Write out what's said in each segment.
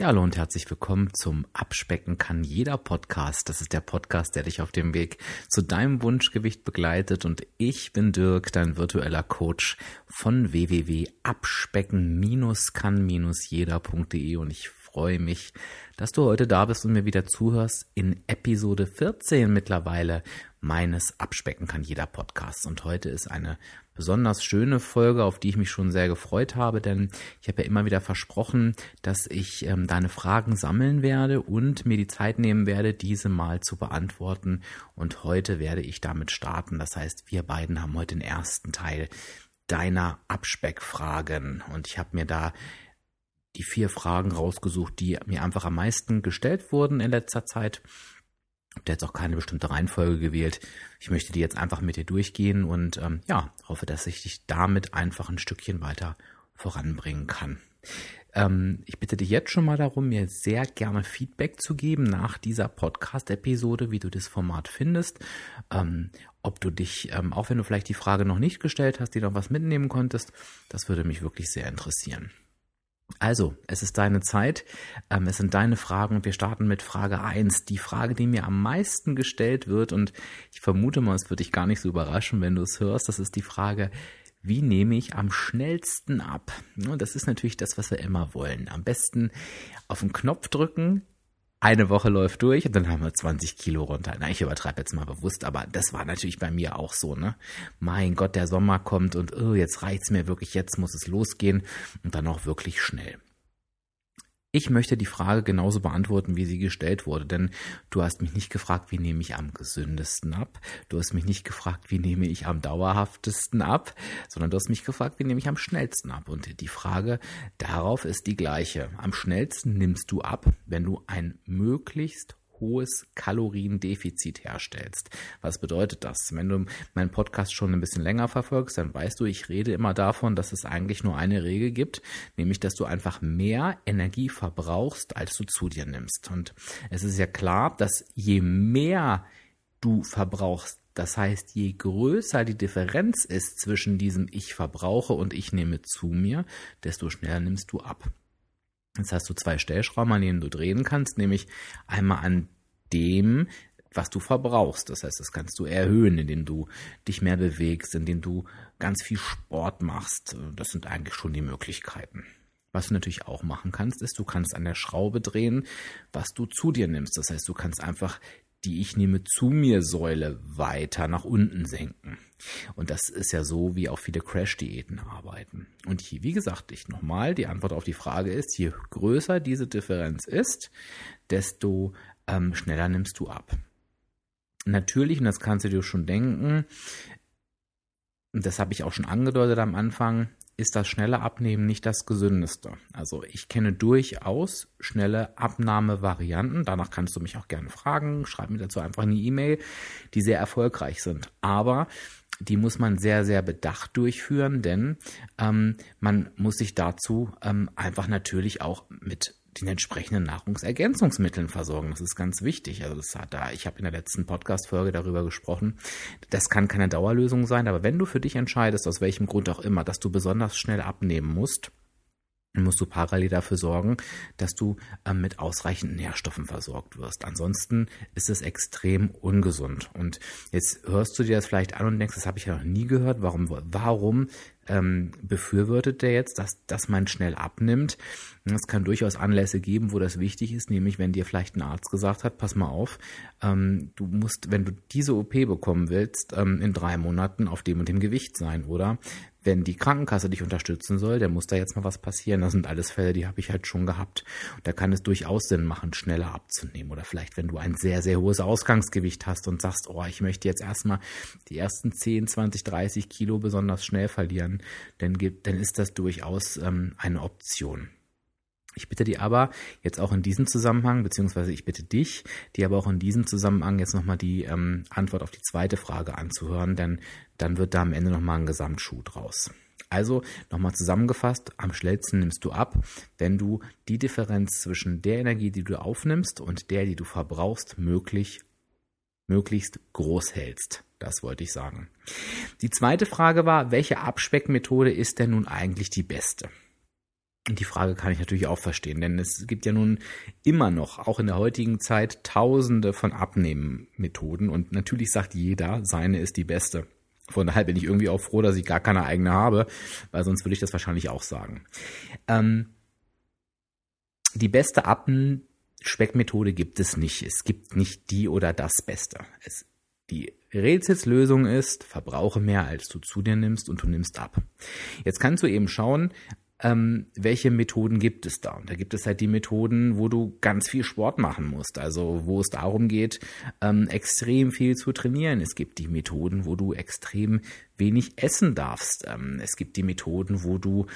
Ja, hallo und herzlich willkommen zum Abspecken kann jeder Podcast. Das ist der Podcast, der dich auf dem Weg zu deinem Wunschgewicht begleitet. Und ich bin Dirk, dein virtueller Coach von www.abspecken-kann-jeder.de und ich freue mich, dass du heute da bist und mir wieder zuhörst in Episode 14 mittlerweile meines Abspecken kann jeder Podcast. Und heute ist eine besonders schöne Folge, auf die ich mich schon sehr gefreut habe, denn ich habe ja immer wieder versprochen, dass ich ähm, deine Fragen sammeln werde und mir die Zeit nehmen werde, diese mal zu beantworten. Und heute werde ich damit starten. Das heißt, wir beiden haben heute den ersten Teil deiner Abspeckfragen. Und ich habe mir da die vier Fragen rausgesucht, die mir einfach am meisten gestellt wurden in letzter Zeit habe jetzt auch keine bestimmte Reihenfolge gewählt. Ich möchte die jetzt einfach mit dir durchgehen und ähm, ja, hoffe, dass ich dich damit einfach ein Stückchen weiter voranbringen kann. Ähm, ich bitte dich jetzt schon mal darum, mir sehr gerne Feedback zu geben nach dieser Podcast-Episode, wie du das Format findest. Ähm, ob du dich, ähm, auch wenn du vielleicht die Frage noch nicht gestellt hast, die noch was mitnehmen konntest, das würde mich wirklich sehr interessieren. Also, es ist deine Zeit, ähm, es sind deine Fragen und wir starten mit Frage 1. Die Frage, die mir am meisten gestellt wird und ich vermute mal, es wird dich gar nicht so überraschen, wenn du es hörst, das ist die Frage, wie nehme ich am schnellsten ab? Das ist natürlich das, was wir immer wollen. Am besten auf den Knopf drücken, eine Woche läuft durch und dann haben wir 20 Kilo runter. Na, ich übertreibe jetzt mal bewusst, aber das war natürlich bei mir auch so, ne? Mein Gott, der Sommer kommt und oh, jetzt reicht's mir wirklich, jetzt muss es losgehen und dann auch wirklich schnell. Ich möchte die Frage genauso beantworten, wie sie gestellt wurde, denn du hast mich nicht gefragt, wie nehme ich am gesündesten ab, du hast mich nicht gefragt, wie nehme ich am dauerhaftesten ab, sondern du hast mich gefragt, wie nehme ich am schnellsten ab. Und die Frage darauf ist die gleiche. Am schnellsten nimmst du ab, wenn du ein möglichst hohes Kaloriendefizit herstellst. Was bedeutet das? Wenn du meinen Podcast schon ein bisschen länger verfolgst, dann weißt du, ich rede immer davon, dass es eigentlich nur eine Regel gibt, nämlich dass du einfach mehr Energie verbrauchst, als du zu dir nimmst. Und es ist ja klar, dass je mehr du verbrauchst, das heißt, je größer die Differenz ist zwischen diesem ich verbrauche und ich nehme zu mir, desto schneller nimmst du ab. Jetzt hast du zwei Stellschrauben, an denen du drehen kannst, nämlich einmal an dem, was du verbrauchst. Das heißt, das kannst du erhöhen, indem du dich mehr bewegst, indem du ganz viel Sport machst. Das sind eigentlich schon die Möglichkeiten. Was du natürlich auch machen kannst, ist, du kannst an der Schraube drehen, was du zu dir nimmst. Das heißt, du kannst einfach die Ich nehme zu mir Säule weiter nach unten senken. Und das ist ja so, wie auch viele Crash-Diäten arbeiten. Und hier, wie gesagt, ich nochmal, die Antwort auf die Frage ist, je größer diese Differenz ist, desto ähm, schneller nimmst du ab. Natürlich, und das kannst du dir schon denken, das habe ich auch schon angedeutet am Anfang, ist das schnelle Abnehmen nicht das gesündeste. Also ich kenne durchaus schnelle Abnahmevarianten. Danach kannst du mich auch gerne fragen. Schreib mir dazu einfach eine E-Mail, die sehr erfolgreich sind. Aber die muss man sehr, sehr bedacht durchführen, denn ähm, man muss sich dazu ähm, einfach natürlich auch mit den entsprechenden Nahrungsergänzungsmitteln versorgen. Das ist ganz wichtig. Also das hat da, ich habe in der letzten Podcast-Folge darüber gesprochen. Das kann keine Dauerlösung sein, aber wenn du für dich entscheidest, aus welchem Grund auch immer, dass du besonders schnell abnehmen musst, musst du parallel dafür sorgen, dass du ähm, mit ausreichend Nährstoffen versorgt wirst. Ansonsten ist es extrem ungesund. Und jetzt hörst du dir das vielleicht an und denkst, das habe ich ja noch nie gehört. Warum, warum ähm, befürwortet der jetzt, dass, dass man schnell abnimmt? Es kann durchaus Anlässe geben, wo das wichtig ist, nämlich wenn dir vielleicht ein Arzt gesagt hat, pass mal auf, ähm, du musst, wenn du diese OP bekommen willst, ähm, in drei Monaten auf dem und dem Gewicht sein, oder? Wenn die Krankenkasse dich unterstützen soll, dann muss da jetzt mal was passieren. Das sind alles Fälle, die habe ich halt schon gehabt. Und da kann es durchaus Sinn machen, schneller abzunehmen. Oder vielleicht, wenn du ein sehr, sehr hohes Ausgangsgewicht hast und sagst, oh, ich möchte jetzt erstmal die ersten 10, 20, 30 Kilo besonders schnell verlieren, dann, gibt, dann ist das durchaus ähm, eine Option. Ich bitte dir aber jetzt auch in diesem Zusammenhang, beziehungsweise ich bitte dich, dir aber auch in diesem Zusammenhang jetzt nochmal die ähm, Antwort auf die zweite Frage anzuhören, denn dann wird da am Ende nochmal ein Gesamtschuh draus. Also nochmal zusammengefasst, am schnellsten nimmst du ab, wenn du die Differenz zwischen der Energie, die du aufnimmst und der, die du verbrauchst, möglich, möglichst groß hältst. Das wollte ich sagen. Die zweite Frage war, welche Abspeckmethode ist denn nun eigentlich die beste? Und die Frage kann ich natürlich auch verstehen, denn es gibt ja nun immer noch, auch in der heutigen Zeit, tausende von Abnehmmethoden und natürlich sagt jeder, seine ist die beste. Von daher bin ich irgendwie auch froh, dass ich gar keine eigene habe, weil sonst würde ich das wahrscheinlich auch sagen. Ähm, die beste Abspeckmethode gibt es nicht. Es gibt nicht die oder das Beste. Es, die Rätselslösung ist, verbrauche mehr, als du zu dir nimmst und du nimmst ab. Jetzt kannst du eben schauen, ähm, welche Methoden gibt es da? Und da gibt es halt die Methoden, wo du ganz viel Sport machen musst, also wo es darum geht, ähm, extrem viel zu trainieren. Es gibt die Methoden, wo du extrem wenig essen darfst. Ähm, es gibt die Methoden, wo du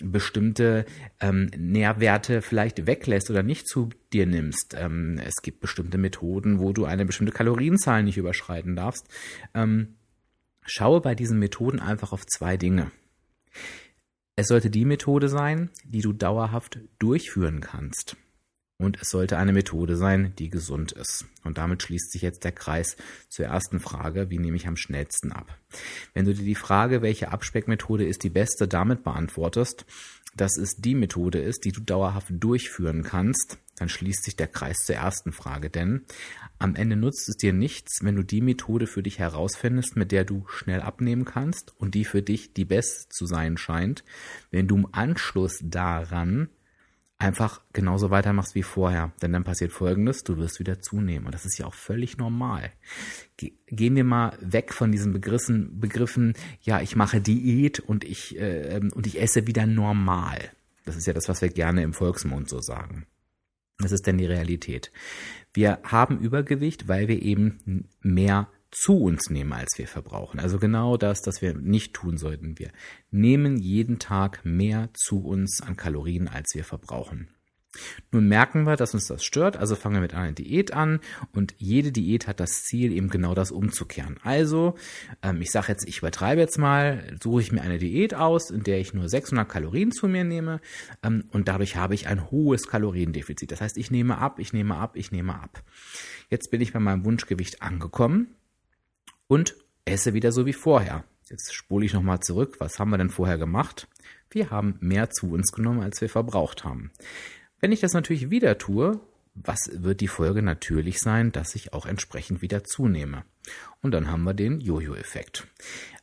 bestimmte ähm, Nährwerte vielleicht weglässt oder nicht zu dir nimmst. Ähm, es gibt bestimmte Methoden, wo du eine bestimmte Kalorienzahl nicht überschreiten darfst. Ähm, schaue bei diesen Methoden einfach auf zwei Dinge. Es sollte die Methode sein, die du dauerhaft durchführen kannst. Und es sollte eine Methode sein, die gesund ist. Und damit schließt sich jetzt der Kreis zur ersten Frage, wie nehme ich am schnellsten ab? Wenn du dir die Frage, welche Abspeckmethode ist die beste, damit beantwortest, dass es die Methode ist, die du dauerhaft durchführen kannst, dann schließt sich der Kreis zur ersten Frage. Denn am Ende nutzt es dir nichts, wenn du die Methode für dich herausfindest, mit der du schnell abnehmen kannst und die für dich die beste zu sein scheint, wenn du im Anschluss daran einfach genauso weitermachst wie vorher. Denn dann passiert Folgendes, du wirst wieder zunehmen. Und das ist ja auch völlig normal. Gehen wir mal weg von diesen Begriffen, Begriffen ja, ich mache Diät und ich, äh, und ich esse wieder normal. Das ist ja das, was wir gerne im Volksmund so sagen. Das ist denn die Realität. Wir haben Übergewicht, weil wir eben mehr zu uns nehmen, als wir verbrauchen. Also genau das, das wir nicht tun sollten. Wir nehmen jeden Tag mehr zu uns an Kalorien, als wir verbrauchen. Nun merken wir, dass uns das stört, also fangen wir mit einer Diät an und jede Diät hat das Ziel, eben genau das umzukehren. Also, ähm, ich sage jetzt, ich übertreibe jetzt mal, suche ich mir eine Diät aus, in der ich nur 600 Kalorien zu mir nehme ähm, und dadurch habe ich ein hohes Kaloriendefizit. Das heißt, ich nehme ab, ich nehme ab, ich nehme ab. Jetzt bin ich bei meinem Wunschgewicht angekommen und esse wieder so wie vorher. Jetzt spule ich nochmal zurück. Was haben wir denn vorher gemacht? Wir haben mehr zu uns genommen, als wir verbraucht haben. Wenn ich das natürlich wieder tue, was wird die Folge natürlich sein, dass ich auch entsprechend wieder zunehme. Und dann haben wir den Jojo-Effekt.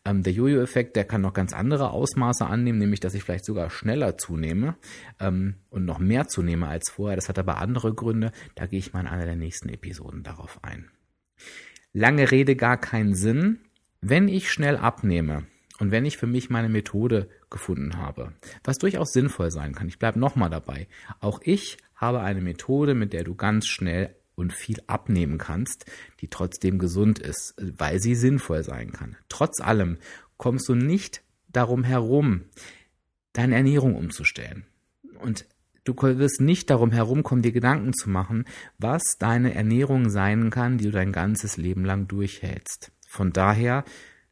Ähm, der Jojo-Effekt, der kann noch ganz andere Ausmaße annehmen, nämlich dass ich vielleicht sogar schneller zunehme ähm, und noch mehr zunehme als vorher. Das hat aber andere Gründe. Da gehe ich mal in einer der nächsten Episoden darauf ein. Lange Rede gar keinen Sinn. Wenn ich schnell abnehme und wenn ich für mich meine Methode gefunden habe, was durchaus sinnvoll sein kann, ich bleibe nochmal dabei, auch ich habe eine Methode, mit der du ganz schnell und viel abnehmen kannst, die trotzdem gesund ist, weil sie sinnvoll sein kann. Trotz allem kommst du nicht darum herum, deine Ernährung umzustellen. Und Du wirst nicht darum herumkommen, dir Gedanken zu machen, was deine Ernährung sein kann, die du dein ganzes Leben lang durchhältst. Von daher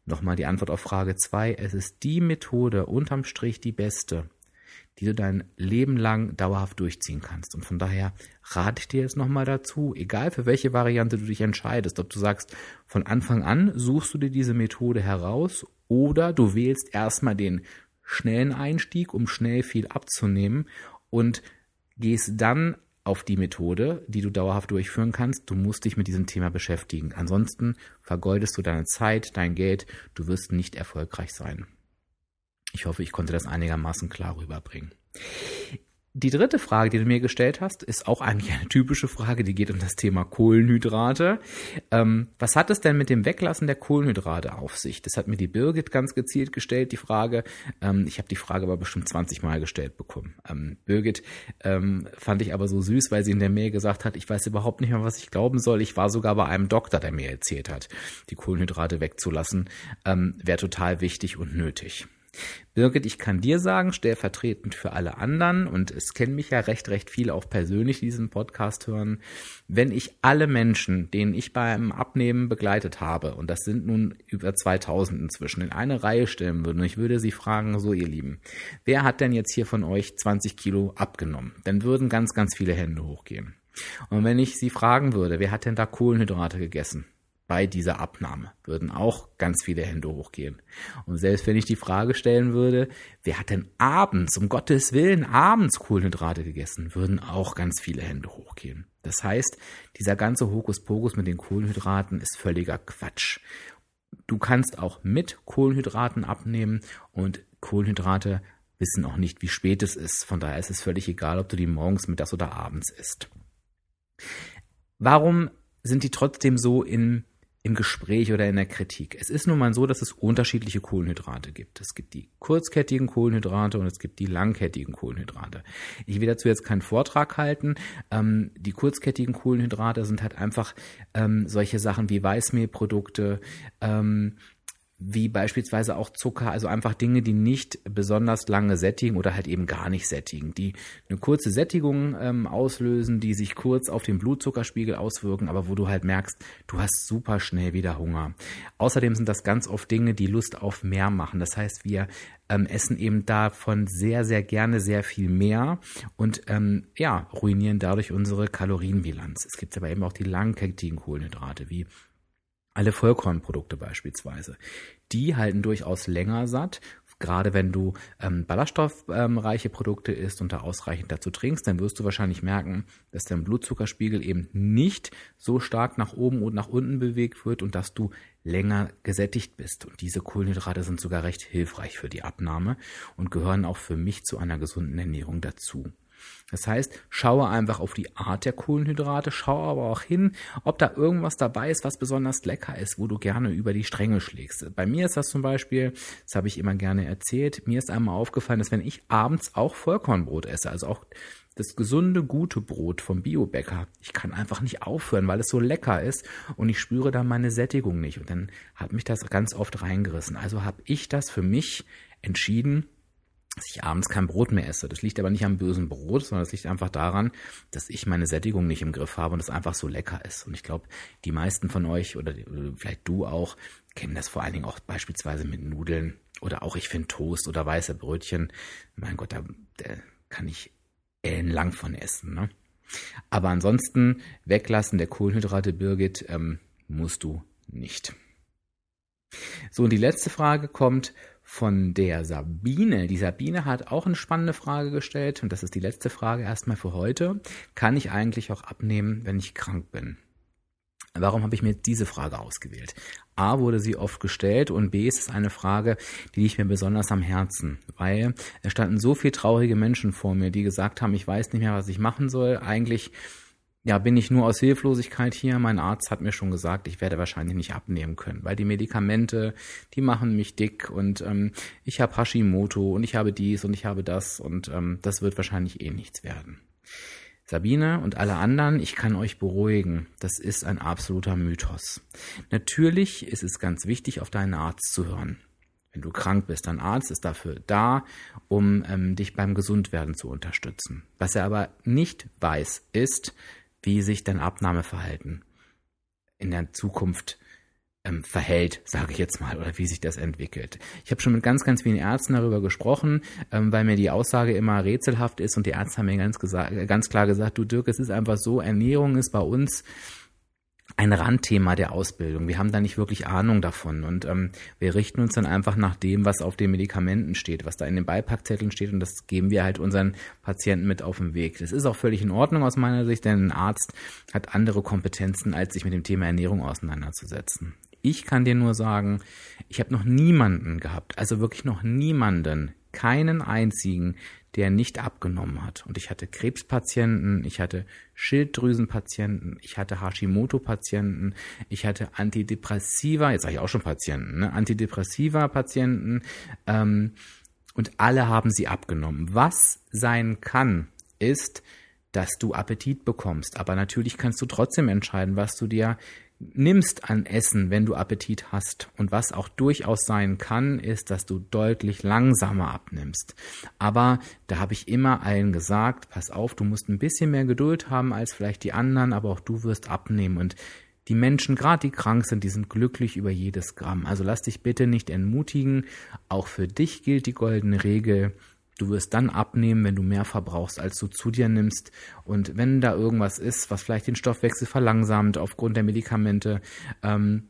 nochmal die Antwort auf Frage zwei: Es ist die Methode unterm Strich die beste, die du dein Leben lang dauerhaft durchziehen kannst. Und von daher rate ich dir jetzt nochmal dazu, egal für welche Variante du dich entscheidest, ob du sagst, von Anfang an suchst du dir diese Methode heraus oder du wählst erstmal den schnellen Einstieg, um schnell viel abzunehmen und gehst dann auf die Methode, die du dauerhaft durchführen kannst. Du musst dich mit diesem Thema beschäftigen. Ansonsten vergeudest du deine Zeit, dein Geld, du wirst nicht erfolgreich sein. Ich hoffe, ich konnte das einigermaßen klar rüberbringen. Die dritte Frage, die du mir gestellt hast, ist auch eigentlich eine typische Frage, die geht um das Thema Kohlenhydrate. Ähm, was hat es denn mit dem Weglassen der Kohlenhydrate auf sich? Das hat mir die Birgit ganz gezielt gestellt, die Frage. Ähm, ich habe die Frage aber bestimmt 20 Mal gestellt bekommen. Ähm, Birgit ähm, fand ich aber so süß, weil sie in der Mail gesagt hat, ich weiß überhaupt nicht mehr, was ich glauben soll. Ich war sogar bei einem Doktor, der mir erzählt hat, die Kohlenhydrate wegzulassen, ähm, wäre total wichtig und nötig. Birgit, ich kann dir sagen, stellvertretend für alle anderen, und es kennen mich ja recht, recht viele auch persönlich, die diesen Podcast hören, wenn ich alle Menschen, denen ich beim Abnehmen begleitet habe, und das sind nun über 2000 inzwischen, in eine Reihe stellen würde, und ich würde sie fragen, so ihr Lieben, wer hat denn jetzt hier von euch 20 Kilo abgenommen? Dann würden ganz, ganz viele Hände hochgehen. Und wenn ich sie fragen würde, wer hat denn da Kohlenhydrate gegessen? Bei dieser Abnahme würden auch ganz viele Hände hochgehen. Und selbst wenn ich die Frage stellen würde, wer hat denn abends, um Gottes Willen, abends Kohlenhydrate gegessen, würden auch ganz viele Hände hochgehen. Das heißt, dieser ganze Hokuspokus mit den Kohlenhydraten ist völliger Quatsch. Du kannst auch mit Kohlenhydraten abnehmen und Kohlenhydrate wissen auch nicht, wie spät es ist. Von daher ist es völlig egal, ob du die morgens, mittags oder abends isst. Warum sind die trotzdem so in im Gespräch oder in der Kritik. Es ist nun mal so, dass es unterschiedliche Kohlenhydrate gibt. Es gibt die kurzkettigen Kohlenhydrate und es gibt die langkettigen Kohlenhydrate. Ich will dazu jetzt keinen Vortrag halten. Ähm, die kurzkettigen Kohlenhydrate sind halt einfach ähm, solche Sachen wie Weißmehlprodukte, ähm, wie beispielsweise auch Zucker, also einfach Dinge, die nicht besonders lange sättigen oder halt eben gar nicht sättigen, die eine kurze Sättigung ähm, auslösen, die sich kurz auf den Blutzuckerspiegel auswirken, aber wo du halt merkst, du hast super schnell wieder Hunger. Außerdem sind das ganz oft Dinge, die Lust auf mehr machen. Das heißt, wir ähm, essen eben davon sehr, sehr gerne sehr viel mehr und ähm, ja, ruinieren dadurch unsere Kalorienbilanz. Es gibt aber eben auch die langkettigen Kohlenhydrate wie alle Vollkornprodukte beispielsweise. Die halten durchaus länger satt. Gerade wenn du ähm, ballaststoffreiche ähm, Produkte isst und da ausreichend dazu trinkst, dann wirst du wahrscheinlich merken, dass dein Blutzuckerspiegel eben nicht so stark nach oben und nach unten bewegt wird und dass du länger gesättigt bist. Und diese Kohlenhydrate sind sogar recht hilfreich für die Abnahme und gehören auch für mich zu einer gesunden Ernährung dazu. Das heißt, schaue einfach auf die Art der Kohlenhydrate, schaue aber auch hin, ob da irgendwas dabei ist, was besonders lecker ist, wo du gerne über die Stränge schlägst. Bei mir ist das zum Beispiel, das habe ich immer gerne erzählt, mir ist einmal aufgefallen, dass wenn ich abends auch Vollkornbrot esse, also auch das gesunde, gute Brot vom Biobäcker. Ich kann einfach nicht aufhören, weil es so lecker ist und ich spüre da meine Sättigung nicht. Und dann hat mich das ganz oft reingerissen. Also habe ich das für mich entschieden, dass ich abends kein Brot mehr esse. Das liegt aber nicht am bösen Brot, sondern das liegt einfach daran, dass ich meine Sättigung nicht im Griff habe und es einfach so lecker ist. Und ich glaube, die meisten von euch oder vielleicht du auch kennen das vor allen Dingen auch beispielsweise mit Nudeln oder auch ich finde Toast oder weiße Brötchen. Mein Gott, da, da kann ich ellenlang von essen. Ne? Aber ansonsten weglassen der Kohlenhydrate, Birgit, ähm, musst du nicht. So, und die letzte Frage kommt von der Sabine. Die Sabine hat auch eine spannende Frage gestellt und das ist die letzte Frage erstmal für heute. Kann ich eigentlich auch abnehmen, wenn ich krank bin? Warum habe ich mir diese Frage ausgewählt? A wurde sie oft gestellt und B ist es eine Frage, die liegt mir besonders am Herzen, weil es standen so viele traurige Menschen vor mir, die gesagt haben, ich weiß nicht mehr, was ich machen soll. Eigentlich ja, bin ich nur aus Hilflosigkeit hier. Mein Arzt hat mir schon gesagt, ich werde wahrscheinlich nicht abnehmen können, weil die Medikamente, die machen mich dick und ähm, ich habe Hashimoto und ich habe dies und ich habe das und ähm, das wird wahrscheinlich eh nichts werden. Sabine und alle anderen, ich kann euch beruhigen, das ist ein absoluter Mythos. Natürlich ist es ganz wichtig, auf deinen Arzt zu hören. Wenn du krank bist, dein Arzt ist dafür da, um ähm, dich beim Gesundwerden zu unterstützen. Was er aber nicht weiß, ist, wie sich dein Abnahmeverhalten in der Zukunft ähm, verhält, sage ich jetzt mal, oder wie sich das entwickelt. Ich habe schon mit ganz, ganz vielen Ärzten darüber gesprochen, ähm, weil mir die Aussage immer rätselhaft ist und die Ärzte haben mir ganz, ganz klar gesagt, du Dirk, es ist einfach so, Ernährung ist bei uns ein Randthema der Ausbildung. Wir haben da nicht wirklich Ahnung davon und ähm, wir richten uns dann einfach nach dem, was auf den Medikamenten steht, was da in den Beipackzetteln steht und das geben wir halt unseren Patienten mit auf den Weg. Das ist auch völlig in Ordnung aus meiner Sicht, denn ein Arzt hat andere Kompetenzen, als sich mit dem Thema Ernährung auseinanderzusetzen. Ich kann dir nur sagen, ich habe noch niemanden gehabt, also wirklich noch niemanden, keinen einzigen, der nicht abgenommen hat. Und ich hatte Krebspatienten, ich hatte Schilddrüsenpatienten, ich hatte Hashimoto-Patienten, ich hatte Antidepressiva, jetzt sage ich auch schon Patienten, ne? Antidepressiva-Patienten ähm, und alle haben sie abgenommen. Was sein kann, ist, dass du Appetit bekommst. Aber natürlich kannst du trotzdem entscheiden, was du dir nimmst an Essen, wenn du Appetit hast. Und was auch durchaus sein kann, ist, dass du deutlich langsamer abnimmst. Aber da habe ich immer allen gesagt, pass auf, du musst ein bisschen mehr Geduld haben als vielleicht die anderen, aber auch du wirst abnehmen. Und die Menschen, gerade die krank sind, die sind glücklich über jedes Gramm. Also lass dich bitte nicht entmutigen. Auch für dich gilt die goldene Regel. Du wirst dann abnehmen, wenn du mehr verbrauchst, als du zu dir nimmst. Und wenn da irgendwas ist, was vielleicht den Stoffwechsel verlangsamt aufgrund der Medikamente, ähm,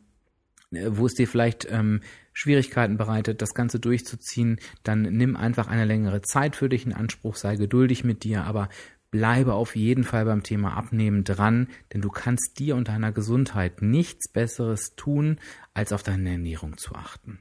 wo es dir vielleicht ähm, Schwierigkeiten bereitet, das Ganze durchzuziehen, dann nimm einfach eine längere Zeit für dich in Anspruch, sei geduldig mit dir, aber bleibe auf jeden Fall beim Thema Abnehmen dran, denn du kannst dir und deiner Gesundheit nichts Besseres tun, als auf deine Ernährung zu achten.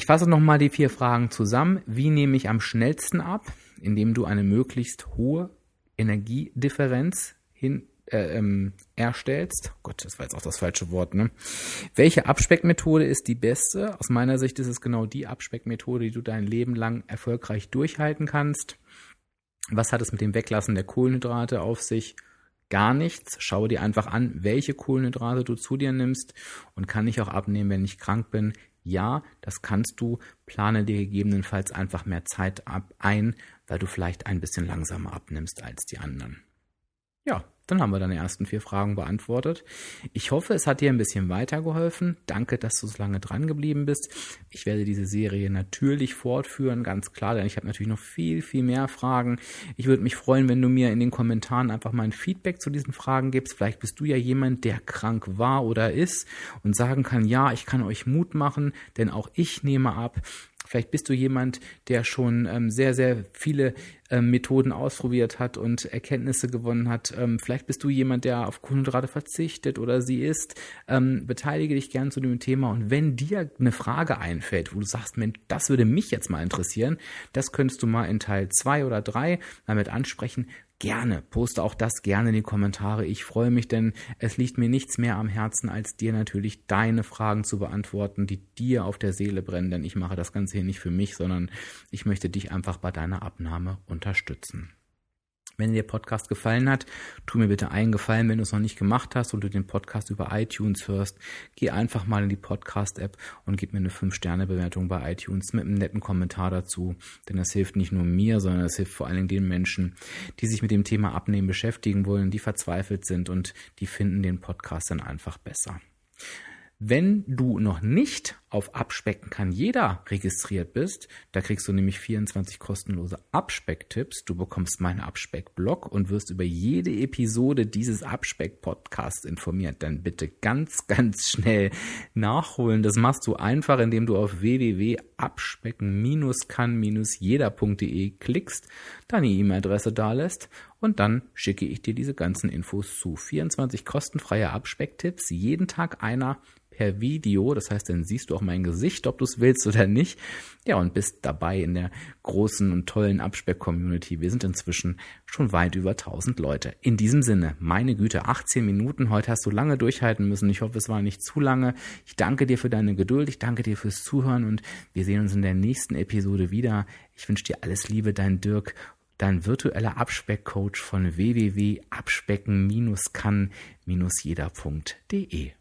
Ich fasse nochmal die vier Fragen zusammen. Wie nehme ich am schnellsten ab? Indem du eine möglichst hohe Energiedifferenz hin äh, ähm, erstellst. Oh Gott, das war jetzt auch das falsche Wort. Ne? Welche Abspeckmethode ist die beste? Aus meiner Sicht ist es genau die Abspeckmethode, die du dein Leben lang erfolgreich durchhalten kannst. Was hat es mit dem Weglassen der Kohlenhydrate auf sich? Gar nichts. Schaue dir einfach an, welche Kohlenhydrate du zu dir nimmst und kann ich auch abnehmen, wenn ich krank bin. Ja, das kannst du. Plane dir gegebenenfalls einfach mehr Zeit ab ein, weil du vielleicht ein bisschen langsamer abnimmst als die anderen. Ja, dann haben wir deine ersten vier Fragen beantwortet. Ich hoffe, es hat dir ein bisschen weitergeholfen. Danke, dass du so lange dran geblieben bist. Ich werde diese Serie natürlich fortführen, ganz klar, denn ich habe natürlich noch viel, viel mehr Fragen. Ich würde mich freuen, wenn du mir in den Kommentaren einfach mal ein Feedback zu diesen Fragen gibst. Vielleicht bist du ja jemand, der krank war oder ist und sagen kann, ja, ich kann euch Mut machen, denn auch ich nehme ab. Vielleicht bist du jemand, der schon ähm, sehr, sehr viele ähm, Methoden ausprobiert hat und Erkenntnisse gewonnen hat. Ähm, vielleicht bist du jemand, der auf Kohlenhydrate verzichtet oder sie isst. Ähm, beteilige dich gern zu dem Thema. Und wenn dir eine Frage einfällt, wo du sagst, Mensch, das würde mich jetzt mal interessieren, das könntest du mal in Teil zwei oder drei damit ansprechen gerne, poste auch das gerne in die Kommentare. Ich freue mich, denn es liegt mir nichts mehr am Herzen, als dir natürlich deine Fragen zu beantworten, die dir auf der Seele brennen, denn ich mache das Ganze hier nicht für mich, sondern ich möchte dich einfach bei deiner Abnahme unterstützen. Wenn dir der Podcast gefallen hat, tu mir bitte einen Gefallen, wenn du es noch nicht gemacht hast und du den Podcast über iTunes hörst, geh einfach mal in die Podcast-App und gib mir eine 5-Sterne-Bewertung bei iTunes mit einem netten Kommentar dazu. Denn das hilft nicht nur mir, sondern es hilft vor allen Dingen den Menschen, die sich mit dem Thema Abnehmen beschäftigen wollen, die verzweifelt sind und die finden den Podcast dann einfach besser. Wenn du noch nicht auf Abspecken kann jeder registriert bist, da kriegst du nämlich 24 kostenlose Abspecktipps. Du bekommst meinen Abspeck-Blog und wirst über jede Episode dieses Abspeck-Podcasts informiert. Dann bitte ganz, ganz schnell nachholen. Das machst du einfach, indem du auf www.abspecken-kann-jeder.de klickst, deine E-Mail-Adresse dalässt und dann schicke ich dir diese ganzen Infos zu. 24 kostenfreie Abspecktipps, jeden Tag einer per Video. Das heißt, dann siehst du auch mein Gesicht, ob du es willst oder nicht. Ja, und bist dabei in der großen und tollen Abspeck-Community. Wir sind inzwischen schon weit über 1000 Leute. In diesem Sinne, meine Güte, 18 Minuten. Heute hast du lange durchhalten müssen. Ich hoffe, es war nicht zu lange. Ich danke dir für deine Geduld. Ich danke dir fürs Zuhören und wir sehen uns in der nächsten Episode wieder. Ich wünsche dir alles Liebe, dein Dirk dein virtueller Abspeckcoach von www.abspecken-kann-jeder.de.